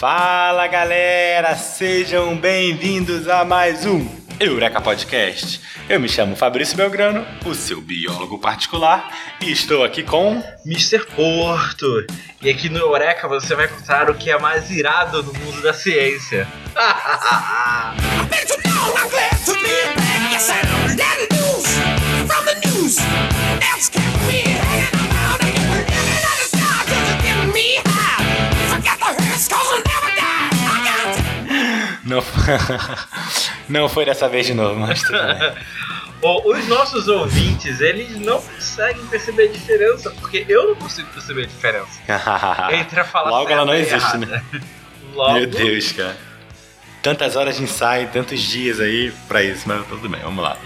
Fala galera, sejam bem-vindos a mais um Eureka Podcast. Eu me chamo Fabrício Belgrano, o seu biólogo particular, e estou aqui com Mr. Porto. E aqui no Eureka você vai contar o que é mais irado no mundo da ciência. Não, não foi dessa vez de novo, mas tudo bem. Os nossos ouvintes, eles não conseguem perceber a diferença, porque eu não consigo perceber a diferença. Entre a fala Logo ela não existe, errada. né? Logo, Meu Deus, cara. Tantas horas de ensaio, tantos dias aí pra isso, mas tudo bem, vamos lá.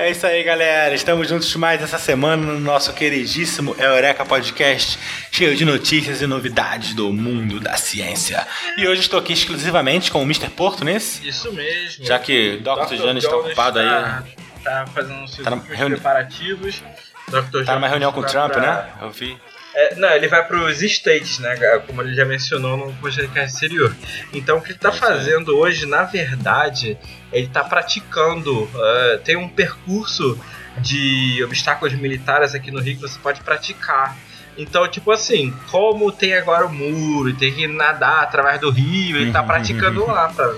É isso aí, galera. Estamos juntos mais essa semana no nosso queridíssimo Eureka Podcast, cheio de notícias e novidades do mundo da ciência. E hoje estou aqui exclusivamente com o Mr. Porto nesse, Isso mesmo. já que Dr. Dr. Jones está ocupado aí. tá, Tá fazendo seus Tá preparativos. Dr. Tá numa reunião com o Trump, pra- né? Eu vi. É, não, ele vai para os States, né? Como ele já mencionou no podcast anterior. Então, o que ele está É fazendo hoje, na verdade, ele está praticando. eh, tem um percurso de obstáculos militares aqui no Rio que você pode praticar. Então, tipo assim, como tem agora o muro e tem que nadar através do rio, ele tá praticando lá pra,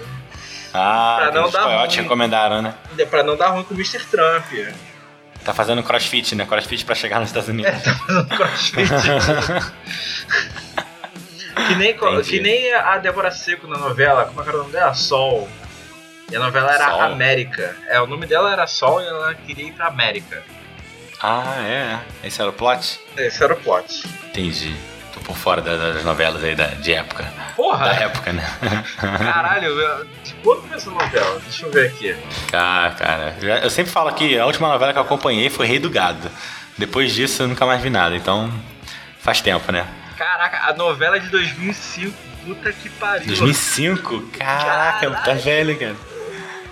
Ah, Pra não dar ruim. recomendaram, né? pra não dar ruim com o Mr. Trump. Tá fazendo crossfit, né? Crossfit pra chegar nos Estados Unidos. Fazendo crossfit. que, nem, Entendi. que nem a Débora Seco na novela, como é que era o nome dela? Sol. E a novela era Sol? América. É, o nome dela era Sol e ela queria ir pra América. Ah, é? Esse era o plot? Esse era o plot. Entendi. Tô por fora da- das novelas aí da, de época. Da Porra! época, né? Caralho, de quando começou a novela? Deixa eu ver aqui. Ah, cara. Eu sempre falo que a última novela que eu acompanhei foi Rei do Gado. Depois disso eu nunca mais vi nada. Então, faz tempo, né? Caraca, a novela é de 2005. Puta que pariu. 2005? Caraca, tá Caralho. velho, cara.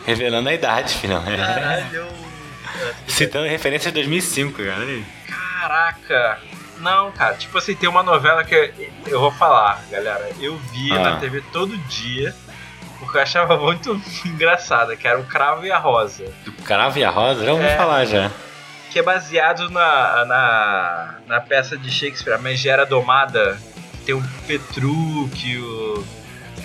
Revelando a idade, filhão. É. Caralho. Citando referência de 2005, cara. Caraca. Não, cara, tipo assim, tem uma novela que eu, eu vou falar, galera. Eu via Ah. na TV todo dia, porque eu achava muito engraçada, que era o Cravo e a Rosa. Do Cravo e a Rosa? Já ouvi É. falar já. Que é baseado na, na, na peça de Shakespeare, A Megera Domada. Tem o Petrúquio.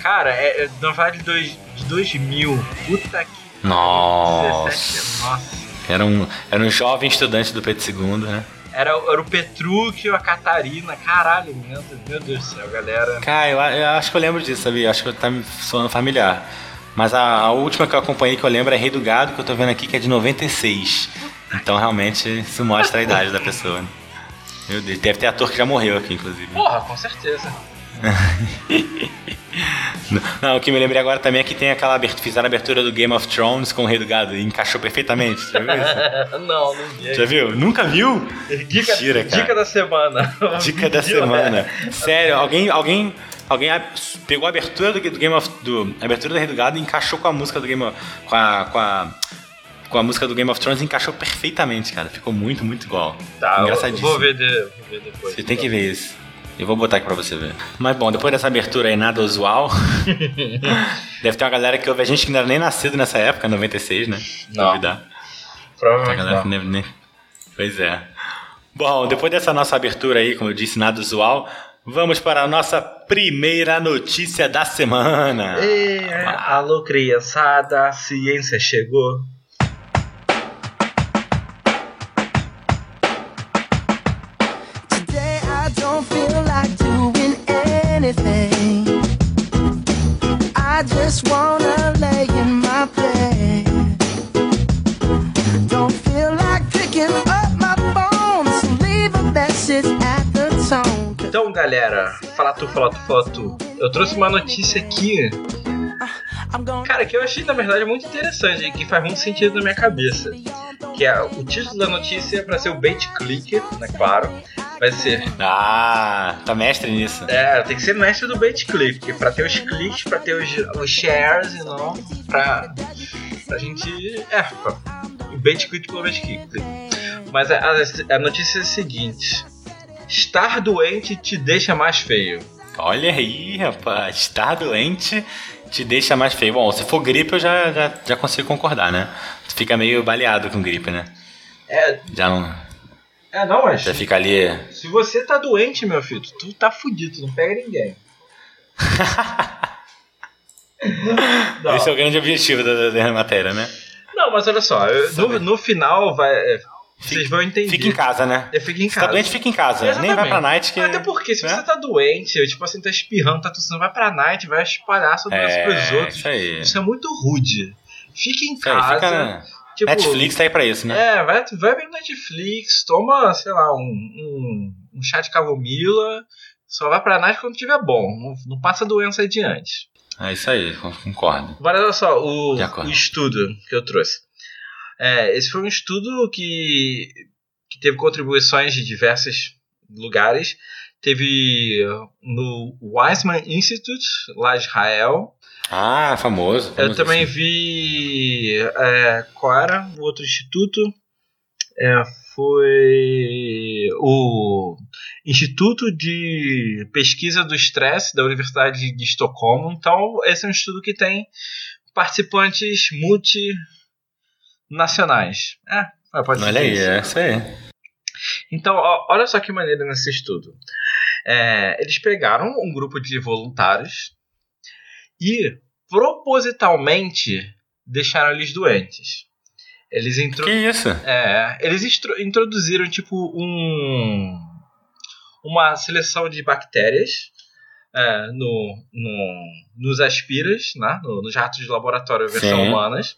Cara, é, é novela de, dois, de 2000. Puta que. Nossa. 17, nossa. Era um, era um jovem estudante do Pedro II, né? Era, era o Petrúquio, a Catarina. Caralho, meu Deus, meu Deus do céu, galera. Cara, eu, eu acho que eu lembro disso, sabia? Acho que tá me soando familiar. Mas a, a última que eu acompanhei que eu lembro é Rei do Gado, que eu tô vendo aqui, que é de 96. Então realmente isso mostra a idade da pessoa. Né? Meu Deus, deve ter ator que já morreu aqui, inclusive. Porra, com certeza. Não, o que me lembrei agora também é que tem aquela abertura, fizeram a abertura do Game of Thrones com o Rei do Gado e encaixou perfeitamente. Já viu isso? não, não vi. Já viu? Nunca viu? Dica, Mentira, cara. dica da semana. Dica da Viu, semana. né? Sério, alguém, alguém, alguém pegou a abertura do, do Game of do a abertura do Rei do Gado e encaixou com a música do Game of, com a, com a com a música do Game of Thrones e encaixou perfeitamente, cara. Ficou muito, muito igual. Tá, Engraçadíssimo. vou ver, de, vou ver depois. Você tem que ver isso. Eu vou botar aqui pra você ver. Mas bom, depois dessa abertura aí nada usual, deve ter uma galera que ouve a gente que não era nem nascido nessa época, 96, né? Não. Duvidar. A Provavelmente galera não. nem, Pois é. Bom, depois dessa nossa abertura aí, como eu disse, nada usual, vamos para a nossa primeira notícia da semana. Ê, alô, criançada, a ciência chegou. Just wanna lay in my bed. Don't feel like picking up my phone, so leave a message at the tone. Então, galera, fala tu, fala tu, fala tu. Eu trouxe uma notícia aqui, gonna cara, que eu achei na verdade muito interessante e que faz muito sentido na minha cabeça. Que é o título da notícia é pra ser o bait clicker, né? Claro. Vai ser Ah, tá mestre nisso. É, tem que ser mestre do bait click, pra ter os cliques, pra ter os, os shares e não pra, pra gente. É, pra, bait click pelo bait click. Mas a, a- a notícia é a seguinte: estar doente te deixa mais feio. Olha aí, rapaz. Estar doente te deixa mais feio. Bom, se for gripe, eu já, já, já consigo concordar, né? Tu fica meio baleado com gripe, né? É, Já não. é não, mas. Já fica ali. Se você tá doente, meu filho, tu tá fudido, tu não pega ninguém. Esse é o grande objetivo da, da, da matéria, né? Não, mas olha só, no, no final vai. É, Vocês vão entender. Fica em casa, né? Eu fico em Se tá casa. doente, fica em casa. Nem vai Exatamente. pra night que. Até porque, se né? você tá doente, tipo assim, tá espirrando, tá tossindo, vai pra night, vai espalhar sobre isso pros É, outros. isso aí. Isso é muito rude. Fica em Isso aí, casa. fica na... tipo, Netflix tá aí pra isso, né? É, vai, vai ver Netflix, toma, sei lá, um, um, um chá de camomila, só vai pra night quando tiver bom. Não, não passa doença adiante. É, isso aí, concordo. Agora, olha só, o, o estudo que eu trouxe. É, esse foi um estudo que, que teve contribuições de diversos lugares. Teve no Weizmann Institute, lá de Israel. Ah, famoso. Eu famoso também esse. vi. é, qual era o outro instituto? É, foi o Instituto de Pesquisa do Estresse da Universidade de Estocolmo. Então, esse é um estudo que tem participantes multinacionais. É, pode Olha ser aí, isso. é isso aí. Então, ó, olha só que maneira nesse estudo. É, eles pegaram um grupo de voluntários e propositalmente deixaram eles doentes. Eles, intro Que isso? é, eles introduziram tipo um uma seleção de bactérias é, no, no- nos aspiras, né? no, nos ratos de laboratório versão Sim. humanas.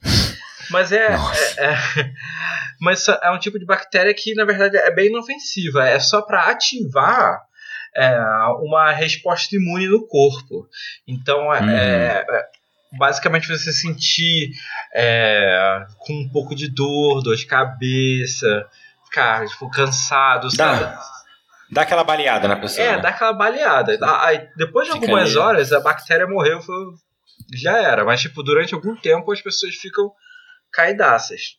Mas é, é, é- mas é um tipo de bactéria que na verdade é bem inofensiva. É só para ativar é, uma resposta imune no corpo. Então é- Uhum. é- é basicamente você sentir é, com um pouco de dor, dor de cabeça, ficar tipo, cansado, sabe? Dá, dá aquela baleada na pessoa. É, né? dá aquela baleada. Ah, Aí, depois de Fica algumas ali. horas, a bactéria morreu, foi- já era. Mas, tipo, durante algum tempo as pessoas ficam caidaças.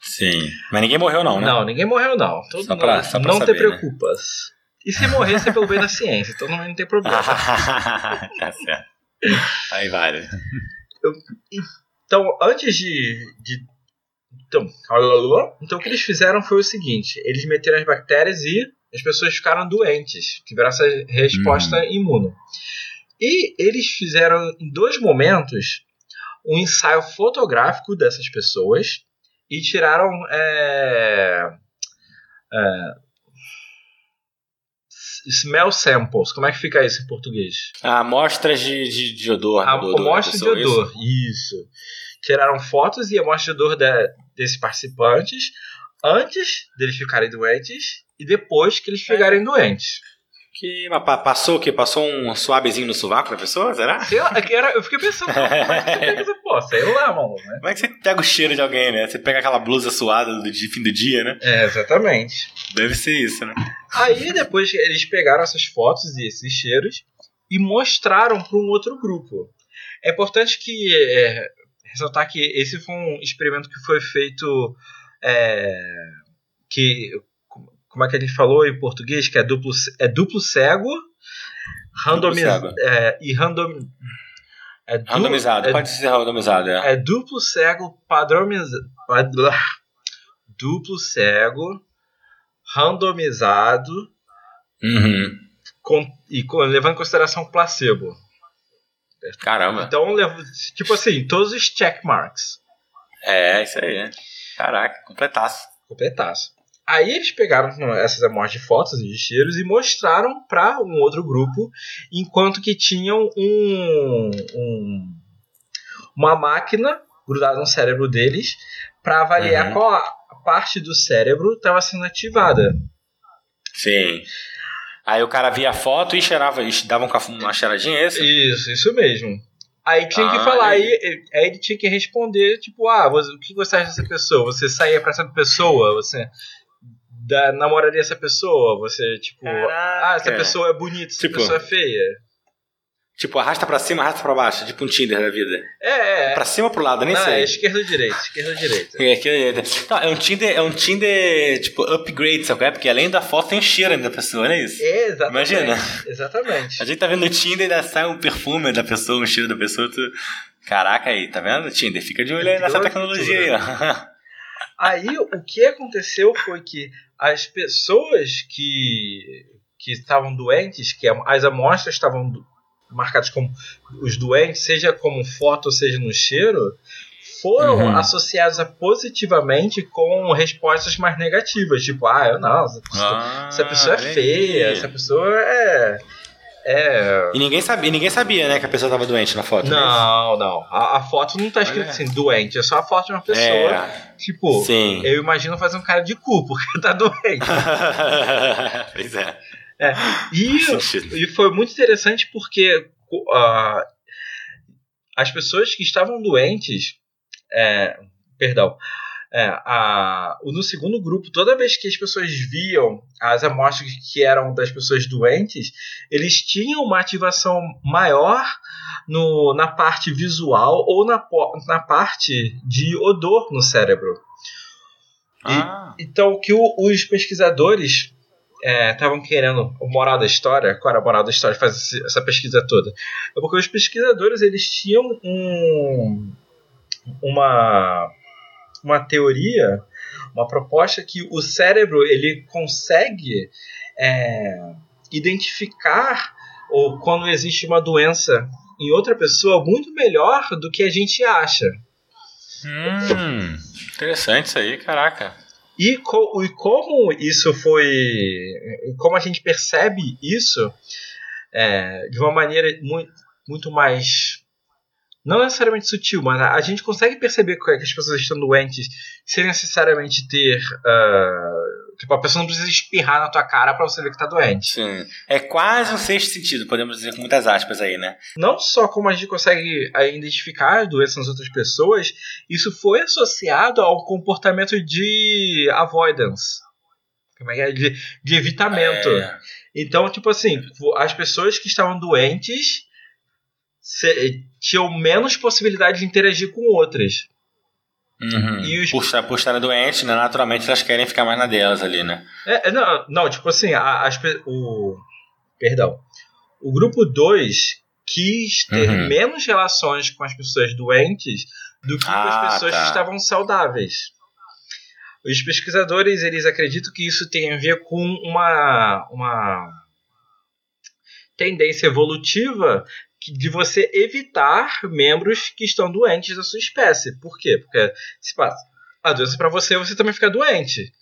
Sim. Mas ninguém morreu, não, né? Não, ninguém morreu, não. Todo Só pra- não só pra não te saber, né? preocupas. E se morresse é pelo bem da ciência, então não, não tem problema. tá certo. Aí vale. Então, antes de. de- então, então, o que eles fizeram foi o seguinte: eles meteram as bactérias e as pessoas ficaram doentes, tiveram essa resposta imune. E eles fizeram em dois momentos um ensaio fotográfico dessas pessoas e tiraram. é, é, smell samples. Como é que fica isso em português? Amostras de, de, de odor. A do odor da amostra de é isso? odor. Isso. Tiraram fotos e amostra de odor da- desses participantes antes deles ficarem doentes e depois que eles É. ficarem doentes. Que, passou o quê? Passou um suavezinho no sovaco da pessoa? Será? Sei lá, é que era- eu fiquei pensando, como é que você pega essa porra? Sei lá, mano. Né? Como é que você pega o cheiro de alguém, né? Você pega aquela blusa suada do de fim do dia, né? É, exatamente. Deve ser isso, né? Aí depois eles pegaram essas fotos e esses cheiros e mostraram para um outro grupo. É importante que é, ressaltar que esse foi um experimento que foi feito é, que como é que a gente falou em português que é duplo é duplo cego randomiz, cego. é, e random é du- Randomizado, é, pode ser randomizado, é. é duplo cego padronizado duplo cego randomizado Uhum. com- e com- levando em consideração o placebo. Caramba. Então, tipo assim, todos os check marks. É, isso aí, né? Caraca, completaço. Completaço. Aí eles pegaram essas amostras de fotos e de cheiros e mostraram para um outro grupo, enquanto que tinham um, um- uma máquina grudada no cérebro deles para avaliar Uhum. qual a parte do cérebro estava sendo ativada. Sim. Aí o cara via a foto e cheirava, e dava um uma cheiradinha, é esse? Isso, isso mesmo. Aí tinha que Ah, falar, aí. aí, aí ele tinha que responder, tipo, ah, você, o que você acha dessa pessoa? Você saía pra essa pessoa? Você da, namoraria essa pessoa? Você, tipo, ah, essa Caraca. pessoa é bonita, essa Tipo- pessoa é feia. Tipo, arrasta pra cima, arrasta pra baixo, tipo um Tinder da vida. É, é. é. Pra cima ou pro lado, nem Não, é sei. esquerda ou direita, esquerda ou direita. É, que- é, não, é um Tinder, é um Tinder, tipo, upgrade, sabe é? Porque além da foto tem o cheiro ainda da pessoa, não é isso? É, exatamente. Imagina. Exatamente. A gente tá vendo o Tinder e ainda sai um perfume da pessoa, um cheiro da pessoa. Tu... Caraca aí, tá vendo? Tinder, fica de olho aí nessa tecnologia aí, ó. Aí o que aconteceu foi que as pessoas que, que estavam doentes, que as amostras estavam marcadas como os doentes, seja como foto, seja no cheiro, foram Uhum. associadas positivamente com respostas mais negativas, tipo, ah, eu não, essa pessoa, Ah, essa pessoa é feia, essa pessoa é. É. E ninguém sabia, ninguém sabia, né, que a pessoa tava doente na foto. né? Não, não. A, a foto não tá escrito Olha. assim, doente, é só a foto de uma pessoa. É, Tipo, sim. eu imagino fazer um cara de cu, porque tá doente. pois é. E, Faz sentido. e foi muito interessante porque ah, as pessoas que estavam doentes, é, perdão, é, a- no segundo grupo, toda vez que as pessoas viam as amostras que eram das pessoas doentes, eles tinham uma ativação maior no, na parte visual ou na, na parte de odor no cérebro. Ah, Então, o que o- os pesquisadores estavam querendo, o moral da história, qual era a moral da história fazer essa pesquisa toda? É porque os pesquisadores eles tinham um, uma, uma teoria, uma proposta que o cérebro ele consegue é, identificar ou quando existe uma doença em outra pessoa muito melhor do que a gente acha. hum, interessante isso aí, caraca. E, co- e como isso foi. Como a gente percebe isso é, de uma maneira muito, muito mais. Não necessariamente sutil, mas a, a gente consegue perceber que as pessoas estão doentes sem necessariamente ter. ah, tipo, a pessoa não precisa espirrar na tua cara pra você ver que tá doente. Sim. É quase um sexto sentido, podemos dizer com muitas aspas aí, né? Não só como a gente consegue ah, identificar as doenças nas outras pessoas, isso foi associado ao comportamento de avoidance. Como é que é? De, de evitamento. É, Então, tipo assim, as pessoas que estavam doentes tinham menos possibilidade de interagir com outras. uhum. E os- por, estar, por estarem doentes, né, naturalmente elas querem ficar mais na delas ali, né? É, é, não, não, tipo assim, as, o. Perdão. O grupo 2 quis ter Uhum. menos relações com as pessoas doentes do que com Ah, as pessoas tá. que estavam saudáveis. Os pesquisadores eles acreditam que isso tem a ver com uma, uma tendência evolutiva de você evitar membros que estão doentes da sua espécie. Por quê? Porque se passa a doença para você, você também fica doente.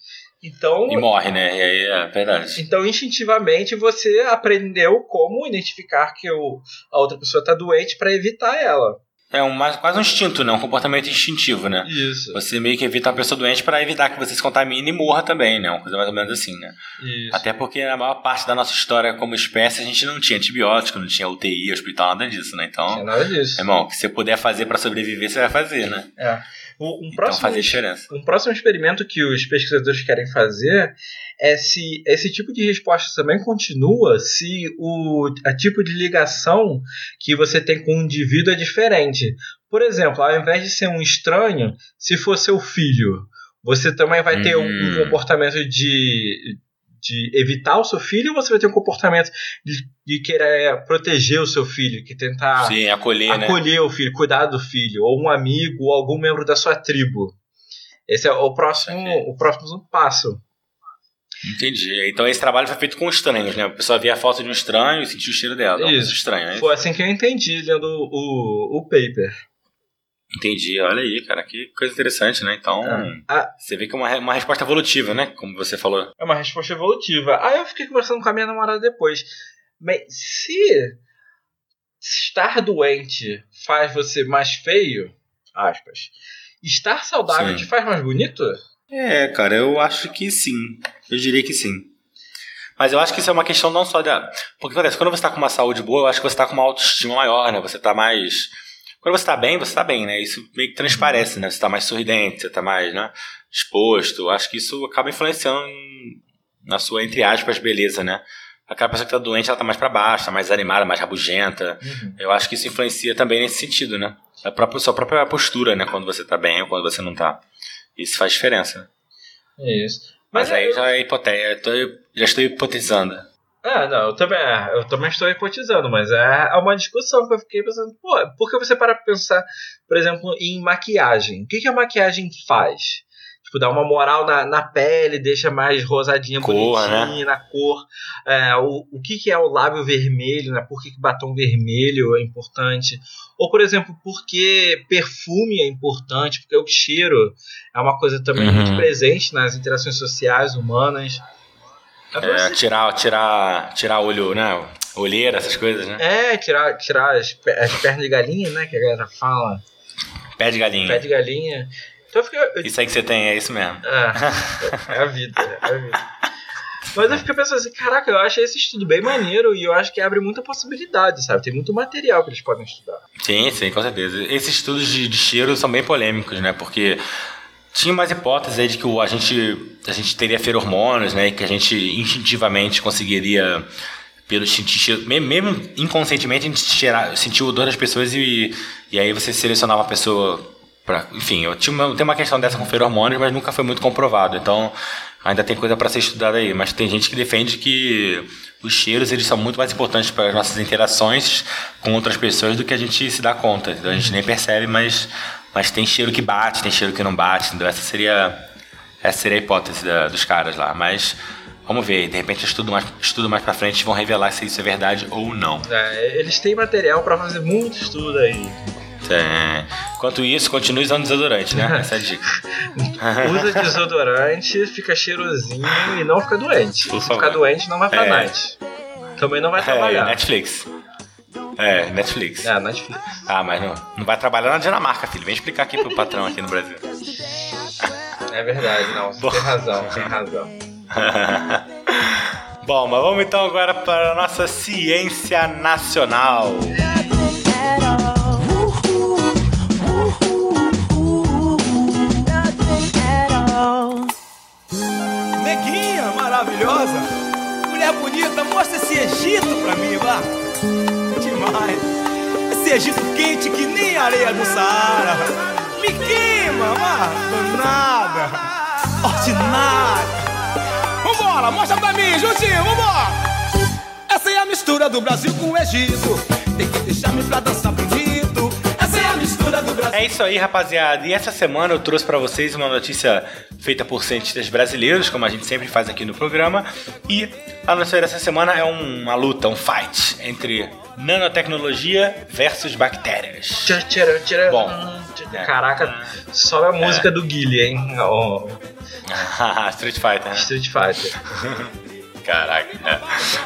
Então, E morre, né? E aí é verdade. então, instintivamente, você aprendeu como identificar que o, a outra pessoa está doente para evitar ela. É um, quase um instinto, né? Um comportamento instintivo, né? Isso. Você meio que evita a pessoa doente para evitar que você se contamine e morra também, né? Uma coisa mais ou menos assim, né? Isso. Até porque na maior parte da nossa história como espécie a gente não tinha antibiótico, não tinha UTI, hospital, nada disso, né? Não é Então, nada disso. irmão, o que você puder fazer para sobreviver, você vai fazer, né? É. O- Um Então próximo, diferença. um próximo experimento que os pesquisadores querem fazer é se esse tipo de resposta também continua se o a tipo de ligação que você tem com o indivíduo é diferente. Por exemplo, ao invés de ser um estranho, se for seu filho, você também vai ter um, um Hum. comportamento de, de evitar o seu filho ou você vai ter um comportamento de, de querer proteger o seu filho, que tentar Sim, acolher, né? acolher o filho, cuidar do filho, ou um amigo, ou algum membro da sua tribo. Esse é o próximo, o próximo passo. Entendi. Então esse trabalho foi feito com estranhos, né? A pessoa via a foto de um estranho e sentia o cheiro dela. Coisa Isso. estranha, né? Foi assim que eu entendi lendo o, o paper. Entendi. Olha aí, cara, que coisa interessante, né? Então, Ah. você vê que é uma, uma resposta evolutiva, né? Como você falou. É uma resposta evolutiva. Aí eu fiquei conversando com a minha namorada depois. Mas se estar doente faz você mais feio, aspas, estar saudável Sim. te faz mais bonito? É, cara, eu acho que sim. Eu diria que sim. Mas eu acho que isso é uma questão não só da. Porque acontece, quando você tá com uma saúde boa, eu acho que você tá com uma autoestima maior, né? Você tá mais. Quando você tá bem, você tá bem, né? Isso meio que transparece, né? Você tá mais sorridente, você tá mais, né? Exposto. Acho que isso acaba influenciando na sua, entre aspas, beleza, né? aquela pessoa que tá doente, ela tá mais para baixo, tá mais animada, mais rabugenta. Uhum. Eu acho que isso influencia também nesse sentido, né? A própria, sua própria postura, né? Quando você tá bem ou quando você não tá. Isso faz diferença. Isso. Mas, aí eu- já é hipotético, já estou hipotetizando. É, não, eu também, é, eu também estou hipotizando, mas é é uma discussão que eu fiquei pensando, pô, por que você para pensar, por exemplo, em maquiagem? O que, que a maquiagem faz? Tipo, dá uma moral na, na pele, deixa mais rosadinha, Cor, bonitinha, na cor. É, o, o que, que é o lábio vermelho, né? Por que, que batom vermelho é importante? Ou, por exemplo, por que perfume é importante? Porque o cheiro é uma coisa também Uhum. muito presente nas interações sociais humanas. É tirar, tirar, tirar olho, né? Olheira, essas coisas, né? É, tirar, tirar as, as pernas de galinha, né? Que a galera fala. Pé de galinha. Pé de galinha. Então eu fiquei. eu- Isso aí que você tem, é isso mesmo. É, é a vida, é a vida. Mas eu fiquei pensando assim, caraca, eu acho esse estudo bem maneiro e eu acho que abre muita possibilidade, sabe? Tem muito material que eles podem estudar. Sim, sim, com certeza. Esses estudos de, de cheiro são bem polêmicos, né? Porque tinha umas hipóteses aí de que a gente, a gente teria feromônios, né? Que a gente instintivamente conseguiria, pelo mesmo inconscientemente, a gente cheirar, sentir o odor das pessoas e, e aí você selecionar uma pessoa pra. Enfim, eu tinha uma, tem uma questão dessa com feromônios, mas nunca foi muito comprovado. Então. Ainda tem coisa para ser estudada aí, mas tem gente que defende que os cheiros eles são muito mais importantes para as nossas interações com outras pessoas do que a gente se dá conta. Então a gente nem percebe, mas, mas tem cheiro que bate, tem cheiro que não bate. Entendeu? Essa seria, essa seria a hipótese da- dos caras lá. Mas vamos ver, de repente estudo mais, estudo mais para frente vão revelar se isso é verdade ou não. É, eles têm material pra fazer muito estudo aí. É. Enquanto isso, continue usando desodorante, né? Essa é a dica. Usa desodorante, fica cheirosinho e não fica doente. Se ficar doente, não vai pra É. night. Também não vai É, trabalhar. Netflix. É, Netflix. É, Netflix. Ah, mas não, não vai trabalhar na Dinamarca, filho. Vem explicar aqui pro patrão aqui no Brasil. É verdade, não. Você tem razão, tem razão. Bom, mas vamos então agora para a nossa ciência nacional. Neguinha maravilhosa, mulher bonita, mostra esse Egito pra mim, vá. Demais. Esse Egito quente que nem areia do Saara. Me queima, vá, danada, ordinária. Vambora, mostra pra mim, juntinho, vambora. Essa é a mistura do Brasil com o Egito. Tem que deixar-me pra dançar bonito. É isso aí, rapaziada. E essa semana eu trouxe para vocês uma notícia feita por cientistas brasileiros, como a gente sempre faz aqui no programa. E a notícia dessa semana é uma luta, um fight entre nanotecnologia versus bactérias. Tira, tira, tira. Bom. É. Caraca, sobe a música do Guile, hein? Ó, Street Fighter, né? Street Fighter. Caraca. é.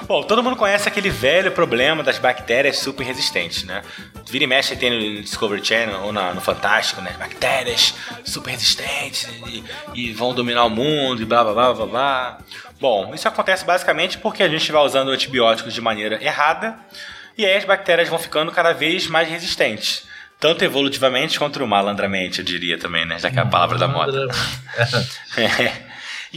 Bom, todo mundo conhece aquele velho problema das bactérias super resistentes, né? Vira e mexe tem no Discovery Channel ou no Fantástico, né? Bactérias super resistentes e, e vão dominar o mundo e blá blá blá blá blá. Bom, isso acontece basicamente porque a gente vai usando antibióticos de maneira errada e aí as bactérias vão ficando cada vez mais resistentes. Tanto evolutivamente quanto malandramente, eu diria também, né? Já que é a palavra da moda.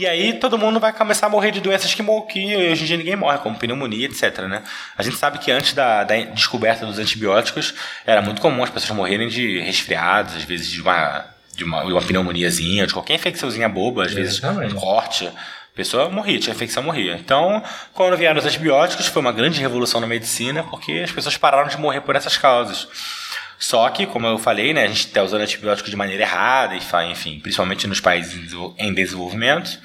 E aí todo mundo vai começar a morrer de doenças que, que hoje em dia ninguém morre, como pneumonia, etc. Né? A gente sabe que antes da, da descoberta dos antibióticos era muito comum as pessoas morrerem de resfriados, às vezes de uma, de uma, de uma pneumoniazinha, de qualquer infecçãozinha boba, às vezes Exatamente. um corte. A pessoa morria, tinha infecção, morria. Então, quando vieram os antibióticos, foi uma grande revolução na medicina, porque as pessoas pararam de morrer por essas causas. Só que, como eu falei, né, a gente está usando antibióticos de maneira errada, e enfim, principalmente nos países em desenvol- em desenvolvimento.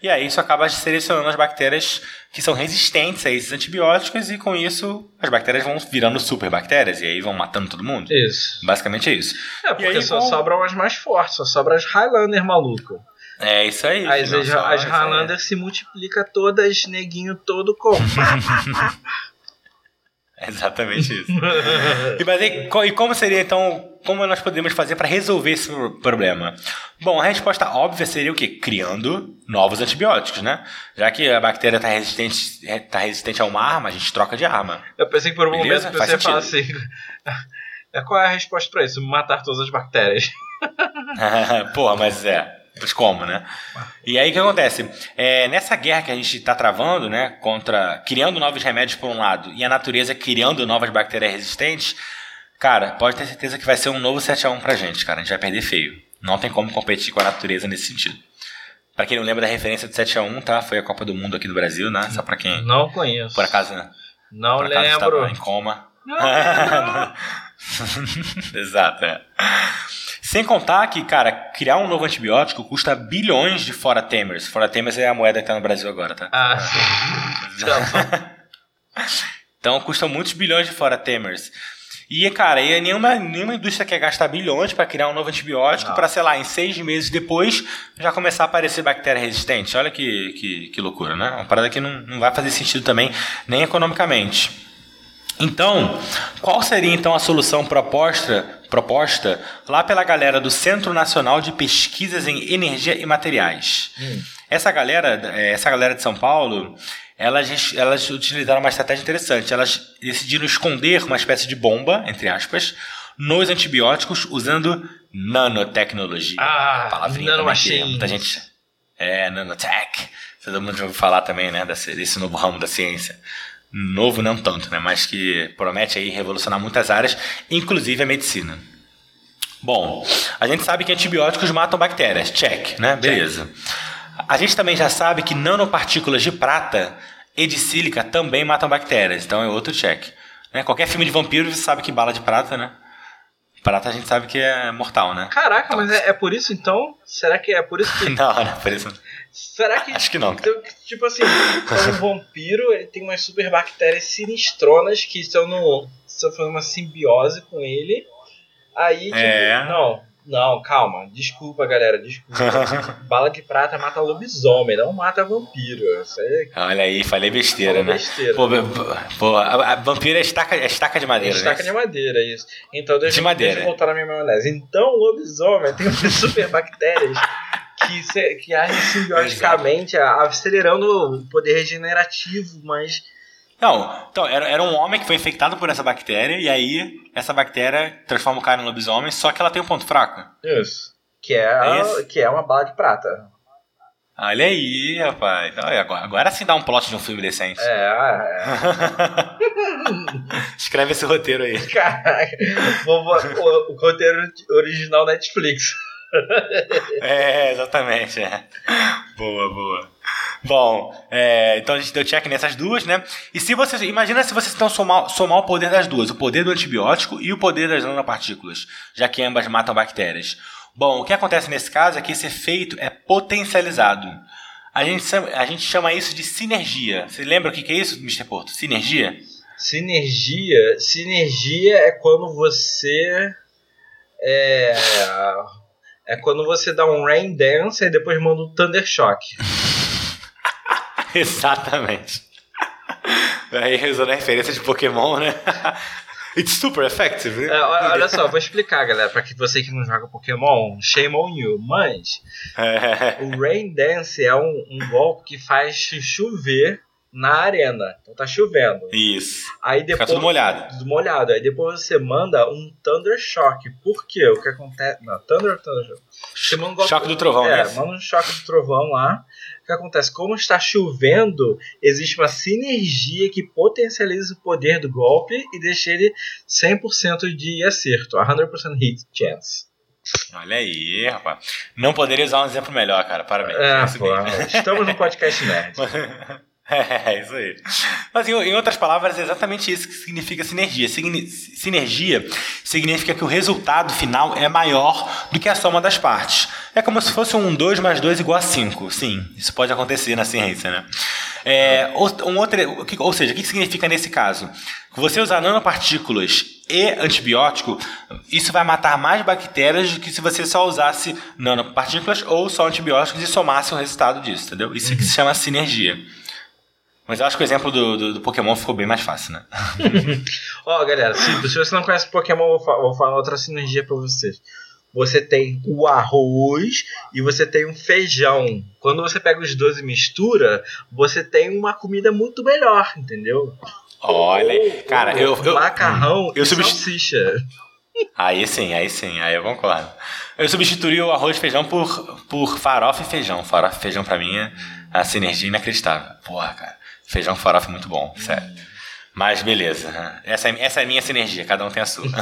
E aí isso acaba selecionando as bactérias que são resistentes a esses antibióticos, e com isso as bactérias vão virando superbactérias, e aí vão matando todo mundo. Isso. Basicamente é isso. É, porque aí, só com- sobram as mais fortes, só sobram as Highlander maluco. É isso aí. As, as, as. Highlander se multiplica todas, neguinho todo como. É exatamente isso. e, mas aí, e como seria então, como nós podemos fazer para resolver esse pro- problema? Bom, a resposta óbvia seria o quê? Criando novos antibióticos, né? Já que a bactéria está resistente, tá resistente a uma arma, a gente troca de arma. Eu pensei que por um Beleza? momento você ia falar assim. é, Qual é a resposta pra isso? Matar todas as bactérias. Porra, mas é. Mas como, né? E aí o que acontece? É, nessa guerra que a gente está travando, né? Contra. criando novos remédios por um lado e a natureza criando novas bactérias resistentes, cara, pode ter certeza que vai ser um novo 7x1 pra gente, cara. A gente vai perder feio. Não tem como competir com a natureza nesse sentido. Pra quem não lembra da referência do 7x1, tá? Foi a Copa do Mundo aqui do Brasil, né? Só pra quem Não conheço. por acaso, Não por acaso lembro. estava em coma. Não lembro. Exato, é. Sem contar que, cara, criar um novo antibiótico custa bilhões de fora temers. Fora temers é a moeda que tá no Brasil agora, tá? ah, sim. Então custa muitos bilhões de fora temers. E, cara, e nenhuma, nenhuma indústria quer gastar bilhões para criar um novo antibiótico para, sei lá, em seis meses depois já começar a aparecer bactéria resistente. Olha que, que, que loucura, né? Uma parada que não, não vai fazer sentido também, nem economicamente. Então, qual seria então a solução proposta, proposta lá pela galera do Centro Nacional de Pesquisas em Energia e Materiais? Essa galera, eh, essa galera de São Paulo, elas, elas utilizaram uma estratégia interessante. Elas decidiram esconder uma espécie de bomba, entre aspas, nos antibióticos usando nanotecnologia. Ah, Palavrinha nanomachine. muita gente. É, nanotech. Todo mundo já ouviu falar também, né, desse, desse novo ramo da ciência. Novo não tanto, né, mas que promete aí revolucionar muitas áreas, inclusive a medicina. Bom, a gente sabe que antibióticos matam bactérias, check, né? Beleza. A gente também já sabe que nanopartículas de prata e de sílica também matam bactérias, então é outro check. Né? Qualquer filme de vampiro você sabe que bala de prata, né? Prata a gente sabe que é mortal, né? Caraca, mas é, é por isso então? Será que é por isso que. Não, não, por isso. Será que. Acho que não, cara. Então, tipo assim, o vampiro ele tem umas super bactérias sinistronas que estão no. estão fazendo uma simbiose com ele. Aí, tipo, É. não, não, calma, desculpa, galera, desculpa. Bala de prata mata lobisomem, não mata vampiro. Isso aí Olha aí, falei é besteira, uma né? besteira. Pô, pô, a, a vampiro é estaca, é estaca de madeira, Estaca né? de madeira, isso. Então deixa, De madeira. deixa eu voltar na minha maionese. Então lobisomem tem umas super bactérias que, se, que agem simbioticamente, a- acelerando o poder regenerativo, mas. Não, então, era, era um homem que foi infectado por essa bactéria, e aí essa bactéria transforma o cara em lobisomem, só que ela tem um ponto fraco. Isso. Que é, É que é uma bala de prata. Olha aí, rapaz. Olha, agora, agora sim dá um plot de um filme decente. É, é. Escreve esse roteiro aí. Caraca. Vou, vou, o, o roteiro original Netflix. É, exatamente. É. Boa, boa. Bom, é, então a gente deu check nessas duas, né? E se vocês. Imagina se vocês então somar, somar o poder das duas, o poder do antibiótico e o poder das nanopartículas, já que ambas matam bactérias. Bom, o que acontece nesse caso é que esse efeito é potencializado. A gente, a gente chama isso de sinergia. Você lembra o que é isso, Mr. Porto? Sinergia? Sinergia. Sinergia é quando você. É. É quando você dá um Rain Dance e depois manda um Thunder Shock. Exatamente. Aí usando a referência de Pokémon, né? It's super effective, né? É, olha olha só, vou explicar, galera, pra que você que não joga Pokémon, shame on you. Mas É. o Rain Dance é um, um golpe que faz chover na arena. Então tá chovendo. Isso. Aí Fica depois. tudo molhado. tudo molhado. Aí depois você manda um Thunder Shock. Por quê? O que acontece. Não, Thunder Thunder Shock? Você manda um golpe- Choque do trovão, É, né? manda um choque do trovão lá. O que acontece? Como está chovendo, existe uma sinergia que potencializa o poder do golpe e deixa ele 100% de acerto. 100% hit chance. Olha aí, rapaz. Não poderia usar um exemplo melhor, cara. Parabéns. É, pô, estamos no podcast nerd. É, isso aí. Mas em, outras palavras, é exatamente isso que significa sinergia. Sinergia significa que o resultado final é maior do que a soma das partes. É como se fosse um 2 mais 2 igual a 5. Sim, isso pode acontecer na ciência, né? É, ou, um outro, ou seja, o que significa nesse caso? Você usar nanopartículas e antibiótico, isso vai matar mais bactérias do que se você só usasse nanopartículas ou só antibióticos e somasse o resultado disso, entendeu? Isso que se chama sinergia. Mas eu acho que o exemplo do, do, do Pokémon ficou bem mais fácil, né? Ó, galera, se, se você não conhece Pokémon, eu vou, vou falar outra sinergia pra vocês. Você tem o arroz e você tem um feijão. Quando você pega os dois e mistura, você tem uma comida muito melhor, entendeu? Olha, cara, eu, eu, macarrão eu e substitu- salsicha. Aí sim, aí sim, aí eu concordo. Eu substituí o arroz e feijão por, por farofa e feijão. Farofa e feijão pra mim é a sinergia inacreditável. Porra, cara. Feijão farofa é muito bom, sério. Mas beleza. né? Essa é, essa é a minha sinergia, cada um tem a sua.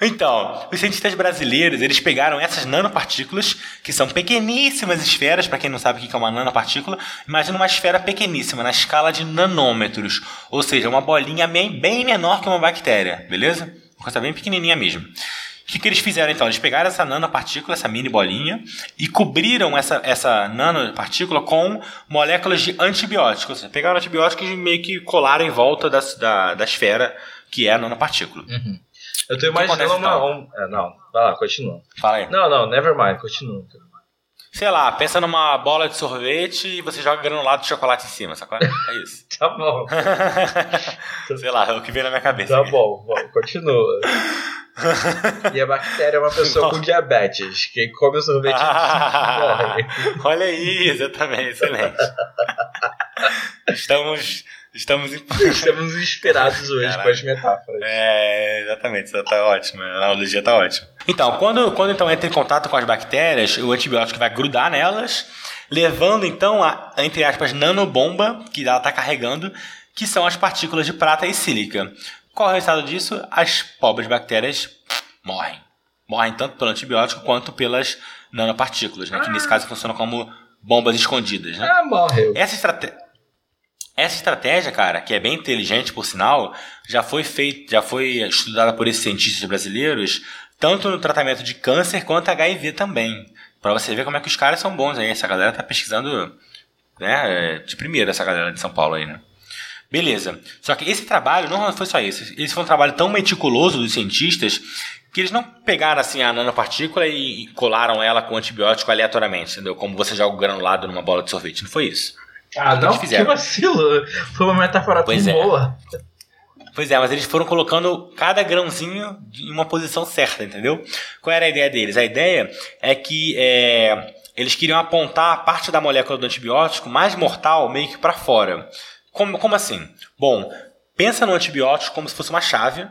Então, os cientistas brasileiros, eles pegaram essas nanopartículas, que são pequeníssimas esferas, para quem não sabe o que é uma nanopartícula, imagina uma esfera pequeníssima, na escala de nanômetros, ou seja, uma bolinha bem, bem menor que uma bactéria, beleza? Uma coisa bem pequenininha mesmo. O que, que eles fizeram então? Eles pegaram essa nanopartícula, essa mini bolinha, e cobriram essa, essa nanopartícula com moléculas de antibióticos. Seja, pegaram antibióticos e meio que colaram em volta da, da, da esfera que é a nanopartícula. Eu tô imaginando acontece, uma. então? Um, é, não, vai lá, continua. Fala aí. Não, não, never mind, continua. Sei lá, pensa numa bola de sorvete e você joga granulado de chocolate em cima, sacou? É isso. Tá bom, Sei lá, é o que veio na minha cabeça. tá bom, bom, continua. E a bactéria é uma pessoa com diabetes. Quem come o sorvete morre. Olha aí, exatamente, excelente. Estamos, estamos em... Estamos inspirados hoje Caralho. com as metáforas. É, exatamente, isso tá ótimo, a analogia tá ótima. Então, quando, quando então entra em contato com as bactérias, o antibiótico vai grudar nelas, levando então a, entre aspas, nanobomba que ela está carregando, que são as partículas de prata e sílica. Qual é o resultado disso? As pobres bactérias morrem. Morrem tanto pelo antibiótico quanto pelas nanopartículas, né? Que nesse caso funcionam como bombas escondidas, né? Ah, morreu. Essa estratégia. Essa estratégia, cara, que é bem inteligente, por sinal, já foi feita, já foi estudada por esses cientistas brasileiros, tanto no tratamento de câncer quanto HIV também. Pra você ver como é que os caras são bons aí. Essa galera tá pesquisando, né, de primeira, essa galera de São Paulo aí, né? Beleza. Só que esse trabalho não foi só isso. Esse foi um trabalho tão meticuloso dos cientistas que eles não pegaram assim a nanopartícula e colaram ela com antibiótico aleatoriamente, entendeu? Como você joga o granulado numa bola de sorvete. Não foi isso. Ah, não, que vacilo. Foi uma metáfora tão Pois é. boa. Pois é, mas eles foram colocando cada grãozinho em uma posição certa, entendeu? Qual era a ideia deles? A ideia é que é, eles queriam apontar a parte da molécula do antibiótico mais mortal meio que para fora. Como, como assim? Bom, pensa no antibiótico como se fosse uma chave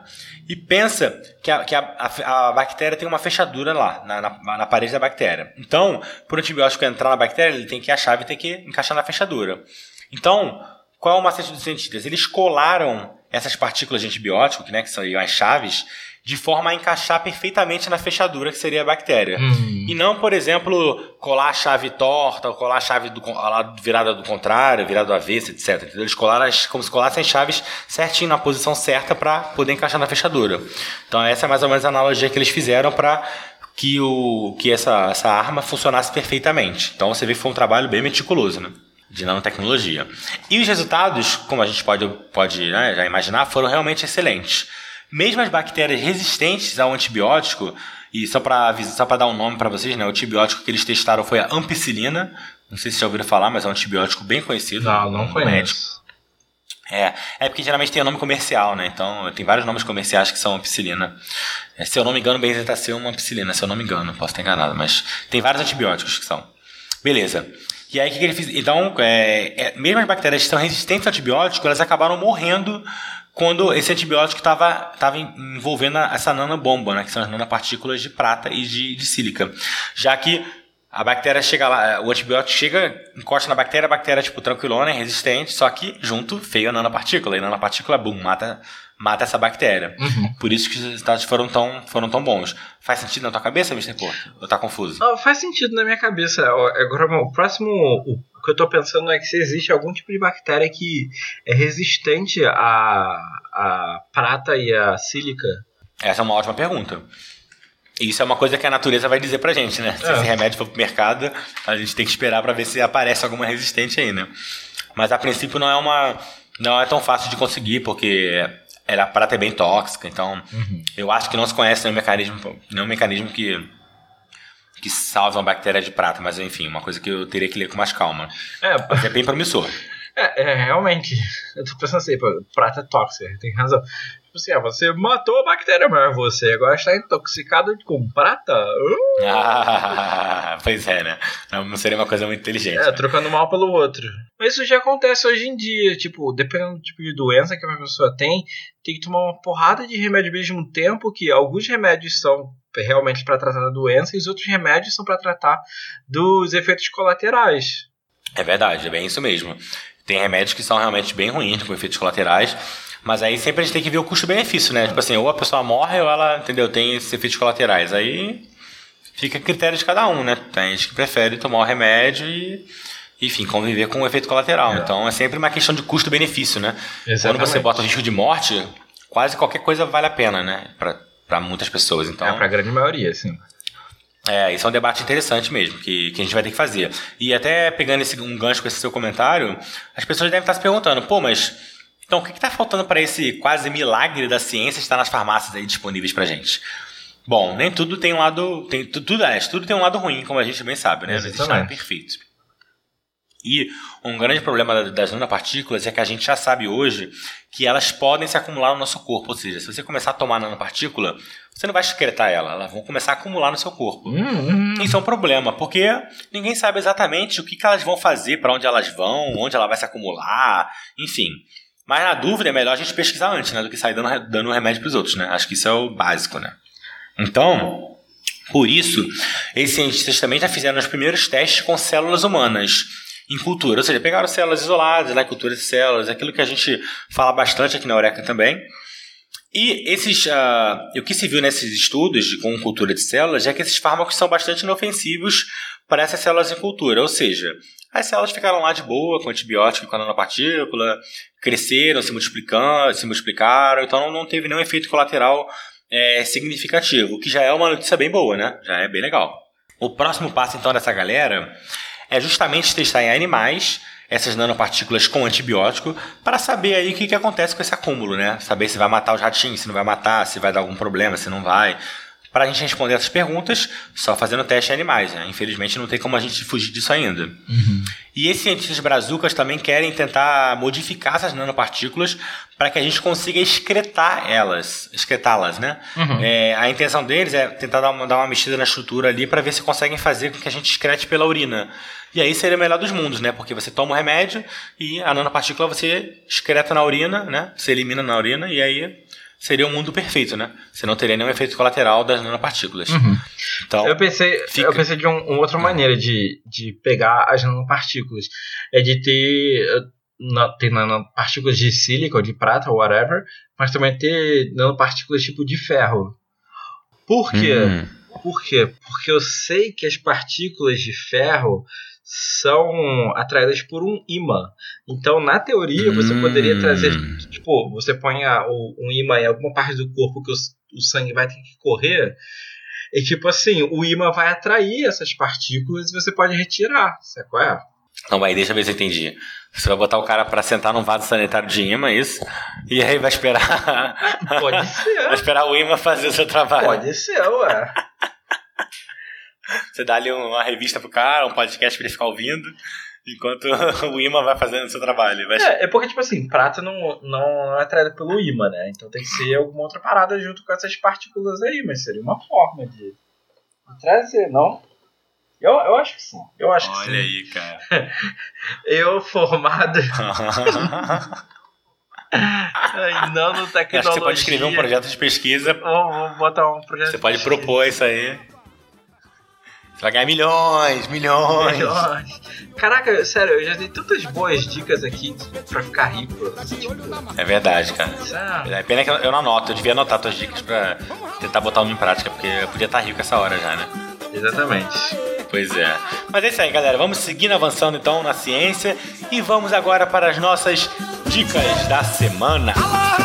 e pensa que a, que a, a, a bactéria tem uma fechadura lá, na, na, na parede da bactéria. Então, para o antibiótico entrar na bactéria, ele tem que a chave tem que encaixar na fechadura. Então, qual é o macete dos cientistas? Eles colaram essas partículas de antibiótico, que, né, que são as chaves, de forma a encaixar perfeitamente na fechadura que seria a bactéria. Hum. E não, por exemplo, colar a chave torta, ou colar a chave do, virada do contrário, virada do avesso, etc. Entendeu? Eles colaram as, como se colassem as chaves certinho na posição certa para poder encaixar na fechadura. Então essa é mais ou menos a analogia que eles fizeram para que, o, que essa, essa arma funcionasse perfeitamente. Então você vê que foi um trabalho bem meticuloso, né? De nanotecnologia. E os resultados, como a gente pode, pode né, já imaginar, foram realmente excelentes. Mesmo as bactérias resistentes ao antibiótico, e só para só pra dar um nome para vocês, né, o antibiótico que eles testaram foi a ampicilina. Não sei se vocês já ouviram falar, mas é um antibiótico bem conhecido. Não, não no médico. conheço. É, é porque geralmente tem o nome comercial, né? Então tem vários nomes comerciais que são ampicilina. É, se eu não me engano, benzetacil é uma ampicilina, se eu não me engano, posso estar enganado, mas tem vários antibióticos que são. Beleza. E aí o que, que ele fez? Então, é, é, mesmo as bactérias que são resistentes ao antibiótico, elas acabaram morrendo quando esse antibiótico estava tava envolvendo essa nanobomba, né? Que são as nanopartículas de prata e de, de sílica. Já que a bactéria chega lá, o antibiótico chega, encosta na bactéria, a bactéria, tipo, tranquilona, é resistente, só que junto veio a nanopartícula, e a nanopartícula, boom, mata, mata essa bactéria. Por isso que os resultados foram tão, foram tão bons. Faz sentido na tua cabeça, Mr. Porto? Ou tá confuso? Não, faz sentido na minha cabeça. Agora, o próximo. O que eu tô pensando é que se existe algum tipo de bactéria que é resistente à, à prata e à sílica. Essa é uma ótima pergunta. Isso é uma coisa que a natureza vai dizer pra gente, né? Se É. esse remédio for pro mercado, a gente tem que esperar pra ver se aparece alguma resistente aí, né? Mas a princípio não é uma. Não é tão fácil de conseguir, porque ela, a prata é bem tóxica, então eu acho que não se conhece nenhum mecanismo, nenhum mecanismo que, que salve uma bactéria de prata, mas enfim, uma coisa que eu teria que ler com mais calma. É, Mas é bem promissor. é, é, realmente. Eu tô pensando assim, pô, prata é tóxica, tem razão. Tipo assim, ah, você matou a bactéria, mas você agora está intoxicado com prata? Uh! Ah, pois é, né? Não, seria uma coisa muito inteligente. É, né? trocando mal pelo outro. Mas isso já acontece hoje em dia, tipo, dependendo do tipo de doença que a pessoa tem, tem que tomar uma porrada de remédio ao mesmo tempo, que alguns remédios são realmente para tratar da doença e os outros remédios são para tratar dos efeitos colaterais. É verdade, é bem isso mesmo. Tem remédios que são realmente bem ruins, com efeitos colaterais, mas aí sempre a gente tem que ver o custo-benefício, né? Tipo assim, ou a pessoa morre ou ela, entendeu, tem esses efeitos colaterais. Aí fica a critério de cada um, né? Tem gente que prefere tomar o remédio e, enfim, conviver com o efeito colateral. É. Então é sempre uma questão de custo-benefício, né? Quando Exatamente. você bota o risco de morte, quase qualquer coisa vale a pena, né? Pra, pra muitas pessoas. Então, É pra grande maioria, sim. é, isso é um debate interessante mesmo, que, que a gente vai ter que fazer. E até pegando esse, um gancho com esse seu comentário, as pessoas devem estar se perguntando, pô, mas então o que está faltando para esse quase milagre da ciência estar nas farmácias aí disponíveis pra gente? Bom, nem tudo tem um lado. Tem, tu- tudo, aliás, tudo tem um lado ruim, como a gente bem sabe, né? Não existe nada perfeito. E um grande problema da- das nanopartículas é que a gente já sabe hoje que elas podem se acumular no nosso corpo. Ou seja, se você começar a tomar nanopartícula, você não vai excretar ela, elas vão começar a acumular no seu corpo. Hum, Isso é um problema, porque ninguém sabe exatamente o que, que elas vão fazer, para onde elas vão, onde ela vai se acumular, enfim. Mas na dúvida é melhor a gente pesquisar antes, né, do que sair dando, dando remédio para os outros, né? Acho que isso é o básico, né? Então, por isso, esses cientistas também já fizeram os primeiros testes com células humanas em cultura, ou seja, pegaram células isoladas, né, culturas de células, aquilo que a gente fala bastante aqui na Eureka também. E esses, ah, o que se viu nesses estudos de, com cultura de células é que esses fármacos são bastante inofensivos para essas células em cultura, ou seja, as células ficaram lá de boa com antibiótico e com a nanopartícula, cresceram, se multiplicando, se multiplicaram, então não, teve nenhum efeito colateral é, significativo, o que já é uma notícia bem boa, né? Já é bem legal. O próximo passo então dessa galera é justamente testar em animais essas nanopartículas com antibiótico para saber aí o que, que acontece com esse acúmulo, né? Saber se vai matar os ratinhos, se não vai matar, se vai dar algum problema, se não vai. Para a gente responder essas perguntas, só fazendo teste em animais, né? Infelizmente não tem como a gente fugir disso ainda. E esses cientistas brazucas também querem tentar modificar essas nanopartículas para que a gente consiga excretar elas, excretá-las, né? É, a intenção deles é tentar dar uma, dar uma mexida na estrutura ali para ver se conseguem fazer com que a gente excrete pela urina. E aí seria o melhor dos mundos, né? Porque você toma o remédio e a nanopartícula você excreta na urina, né? Você elimina na urina e aí seria o mundo perfeito, né? Você não teria nenhum efeito colateral das nanopartículas. Então, Eu pensei, Fica. eu pensei de um- uma outra maneira de, de pegar as nanopartículas. É de ter, eh, na- ter nanopartículas de sílica ou de prata, ou whatever, mas também ter nanopartículas tipo de ferro. Por quê? Hum. Por quê? Porque eu sei que as partículas de ferro são atraídas por um imã. Então, na teoria, você Hum. poderia trazer, tipo, você põe um imã em alguma parte do corpo que o, o sangue vai ter que correr, e tipo assim, o imã vai atrair essas partículas e você pode retirar, sabe qual é? Não, aí deixa eu ver se eu entendi. Você vai botar o cara pra sentar num vaso sanitário de imã, é isso? E aí vai esperar. Pode vai ser, esperar o imã fazer o seu trabalho. pode ser, ué. Você dá ali uma revista pro cara, um podcast pra ele ficar ouvindo, enquanto o imã vai fazendo o seu trabalho. Vai... É, é porque, tipo assim, prata não, não, não é atraída pelo imã, né? Então tem que ser alguma outra parada junto com essas partículas aí, mas seria uma forma de, trazer, não? Eu, eu acho que sim. Eu acho que Olha sim. aí, cara. Eu formado em nanotecnologia. Acho que você pode escrever um projeto de pesquisa, Vou, vou botar um projeto. você pode propor isso aí. Você vai ganhar milhões, milhões. Milhões. Caraca, sério, eu já dei tantas boas dicas aqui pra ficar rico. assim, tipo, É verdade, cara. sabe? É pena que eu não anoto, eu devia anotar tuas dicas pra tentar botar uma em prática, porque eu podia estar rico essa hora já, né? Exatamente. Pois é. Mas é isso aí, galera. Vamos seguindo avançando então na ciência e vamos agora para as nossas dicas da semana. Habibi!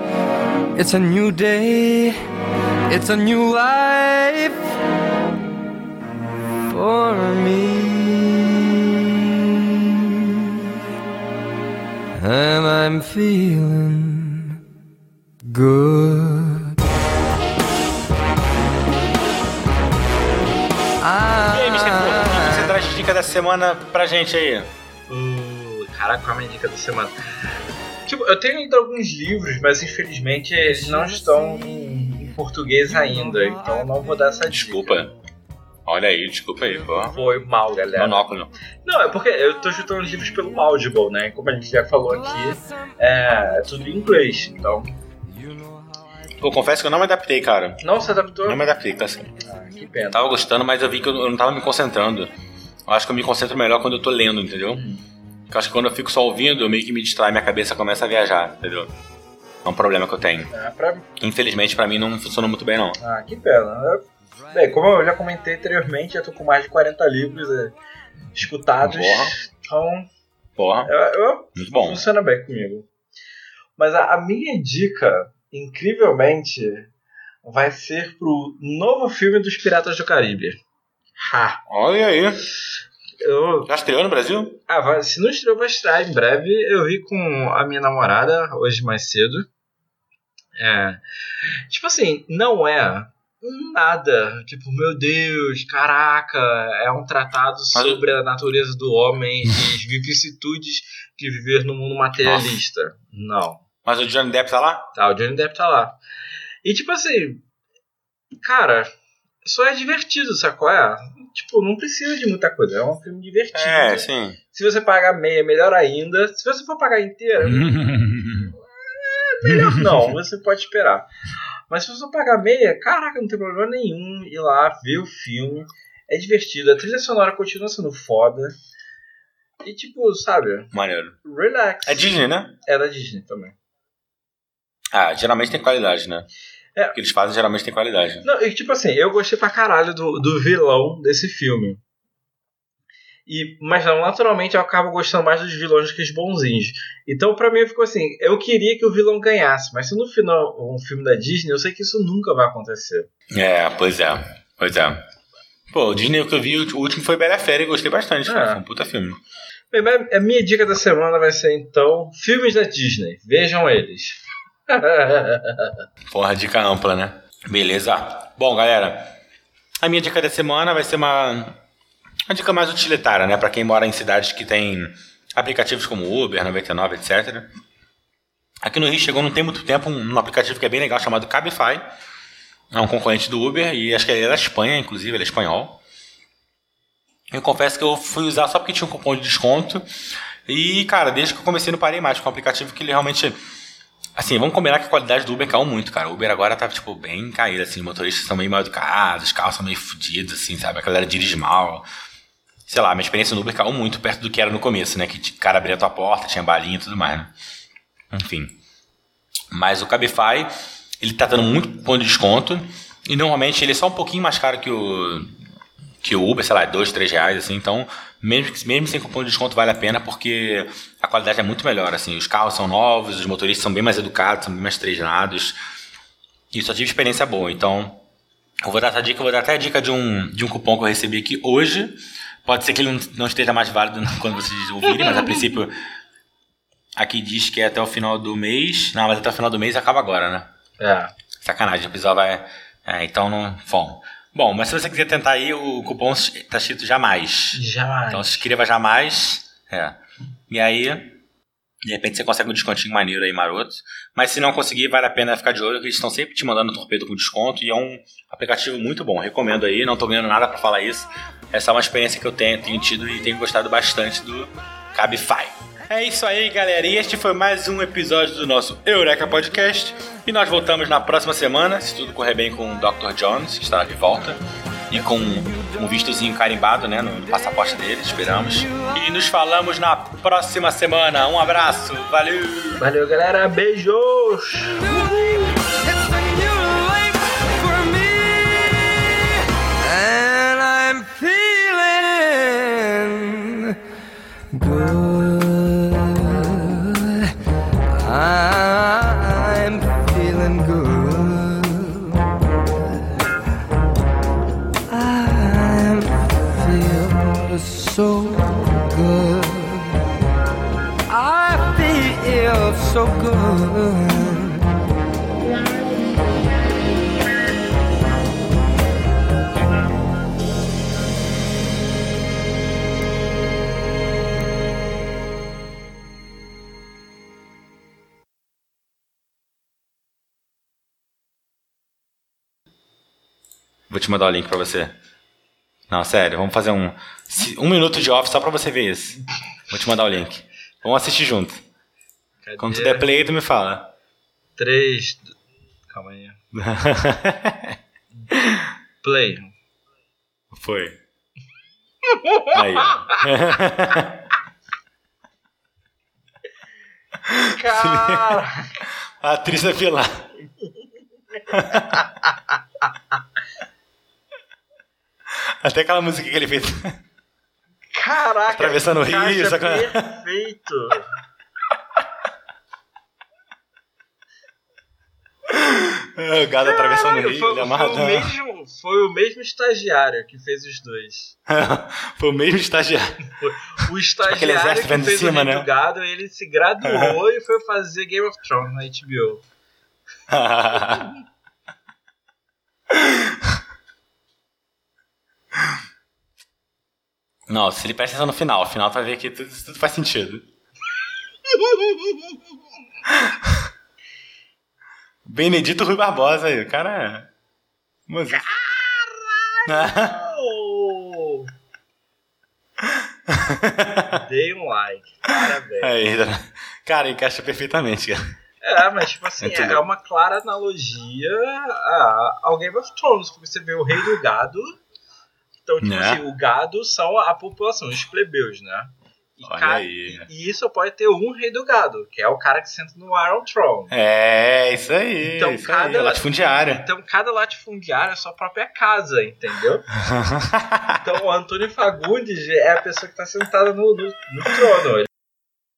It's a new day. It's a new life for me. And I'm feeling good. E aí, Mr. Flo, o que você traz de dica da semana pra gente aí? Uh, caraca, qual é a minha dica da semana? Tipo, eu tenho lido alguns livros, mas infelizmente eles não estão em, em português ainda, então eu não vou dar essa dica. Desculpa. Olha aí, desculpa aí, pô. Foi mal, galera. Monóculo. Não, é porque eu tô juntando os livros pelo Audible, né? Como a gente já falou aqui, é, é tudo em inglês, então. Pô, confesso que eu não me adaptei, cara. Não se adaptou? Não me adaptei, tá assim. Ah, que pena. Eu tava gostando, mas eu vi que eu não tava me concentrando. Eu acho que eu me concentro melhor quando eu tô lendo, entendeu? Porque eu acho que quando eu fico só ouvindo, eu meio que me distrai, minha cabeça começa a viajar, entendeu? É um problema que eu tenho. Ah, pra... Infelizmente, pra mim, não funciona muito bem, não. ah, que pena. Bem, como eu já comentei anteriormente, eu tô com mais de 40 livros é, escutados. Porra. Então, Porra, eu, eu- muito bom. funciona bem comigo. Mas a, a minha dica, incrivelmente, vai ser pro novo filme dos Piratas do Caribe. Ha! Olha aí. Eu, Já estreou no Brasil? ah, se não estreou, vai estrear em breve. Eu vi com a minha namorada hoje mais cedo. É. Tipo assim, não é nada. Tipo, meu Deus, caraca, é um tratado Mas- sobre a natureza do homem e as vicissitudes de viver no mundo materialista. Não. Mas o Johnny Depp tá lá? Tá, o Johnny Depp tá lá. E tipo assim, cara, só é divertido, sacou? É? Tipo, não precisa de muita coisa. É um filme divertido. É, sim. Se você pagar meia, melhor ainda. Se você for pagar inteira, melhor não, você pode esperar. Mas se você for pagar meia, caraca, não tem problema nenhum ir lá ver o filme. É divertido, a trilha sonora continua sendo foda. E tipo, sabe, Maneiro. relax. É Disney, né? É da Disney também. Ah, geralmente tem qualidade, né? É. O que eles fazem geralmente tem qualidade. Não, e tipo assim, eu gostei pra caralho do, do vilão desse filme. E, mas não, naturalmente eu acabo gostando mais dos vilões do que os bonzinhos. Então pra mim ficou assim, eu queria que o vilão ganhasse, mas se no final um filme da Disney, eu sei que isso nunca vai acontecer. É, pois é. Pois é. Pô, o Disney que eu vi, o último foi Bela Fera e gostei bastante. É. Foi um puta filme. Bem, a minha dica da semana vai ser então filmes da Disney. Vejam eles. Porra, dica ampla, né? Beleza. Bom, galera, a minha dica da semana vai ser uma, uma dica mais utilitária, né? Pra quem mora em cidades que tem aplicativos como Uber, 99, etc. Aqui no Rio chegou não tem muito tempo um, um aplicativo que é bem legal chamado Cabify. É um concorrente do Uber e acho que ele é da Espanha, inclusive, ele é espanhol. Eu confesso que eu fui usar só porque tinha um cupom de desconto. E, cara, desde que eu comecei não parei mais, com um aplicativo que ele realmente Assim, vamos combinar que a qualidade do Uber caiu muito, cara. O Uber agora tá, tipo, bem caído, assim. Os motoristas são meio mal educados, os carros são meio fodidos, assim, sabe? A galera dirige mal. Sei lá, minha experiência no Uber caiu muito perto do que era no começo, né? Que o cara abria a tua porta, tinha balinha e tudo mais, né? Enfim. Mas o Cabify, ele tá dando muito ponto de desconto. E normalmente ele é só um pouquinho mais caro que o, que o Uber, sei lá, dois, três reais, assim. Então, mesmo, que- mesmo sem cupom de desconto, vale a pena porque a qualidade é muito melhor, assim. Os carros são novos, os motoristas são bem mais educados, são bem mais treinados. E só tive experiência boa. Então, eu vou dar essa dica, eu vou dar até a dica de um, de um cupom que eu recebi aqui hoje. Pode ser que ele não, esteja mais válido quando vocês ouvirem, mas a princípio aqui diz que é até o final do mês. Não, mas até o final do mês acaba agora, né? É. Sacanagem, o episódio vai. É, então não. Bom. Bom, mas se você quiser tentar aí, o cupom tá escrito jamais. Jamais. Então se inscreva jamais. É. E aí, de repente você consegue um descontinho maneiro aí, maroto. Mas se não conseguir, vale a pena ficar de olho, que eles estão sempre te mandando torpedo com desconto. E é um aplicativo muito bom. Recomendo aí, não tô ganhando nada pra falar isso. Essa é uma experiência que eu tenho, tenho tido e tenho gostado bastante do Cabify. É isso aí, galera. E este foi mais um episódio do nosso Eureka Podcast. E nós voltamos na próxima semana, se tudo correr bem com o Dr. Jones, que estará de volta. E com um vistozinho carimbado, né, no passaporte dele, esperamos. E nos falamos na próxima semana. Um abraço, valeu! Valeu, galera. Beijos! Mandar o link pra você. Não, sério, vamos fazer um. Um minuto de off só pra você ver isso. Vou te mandar o link. Vamos assistir junto. Cadê? Quando tu der play, tu me fala. 3. Calma aí. Play. Foi. Aí. ó. Cara! A atriz é Pilar. Até aquela música que ele fez. Caraca! Atravessando o rio, saca- Perfeito! o gado atravessando o rio, foi, ele foi, o mesmo, foi o mesmo estagiário que fez os dois. Foi o mesmo estagiário. O estagiário aquele exército que fez cima, o né? Gado, ele se graduou e foi fazer Game of Thrones na HBO. Não, se ele presta atenção no final, o final tu vai ver que tudo, tudo faz sentido. Benedito Rui Barbosa aí, o cara é. Música. Oh! Dei um like, parabéns. Aí, tá- cara, encaixa perfeitamente, cara. É, mas tipo assim, é, é uma clara analogia a- ao Game of Thrones, porque você vê o rei do gado. Então, tipo Né? assim, o gado são a população, os plebeus, né? E, ca- aí. e isso pode ter um rei do gado, que é o cara que senta no Iron Throne. É, isso aí. Então, isso aí, cada- latifundiário. Então cada latifundiário é a sua própria casa, entendeu? Então o Antônio Fagundes é a pessoa que está sentada no, no, no trono.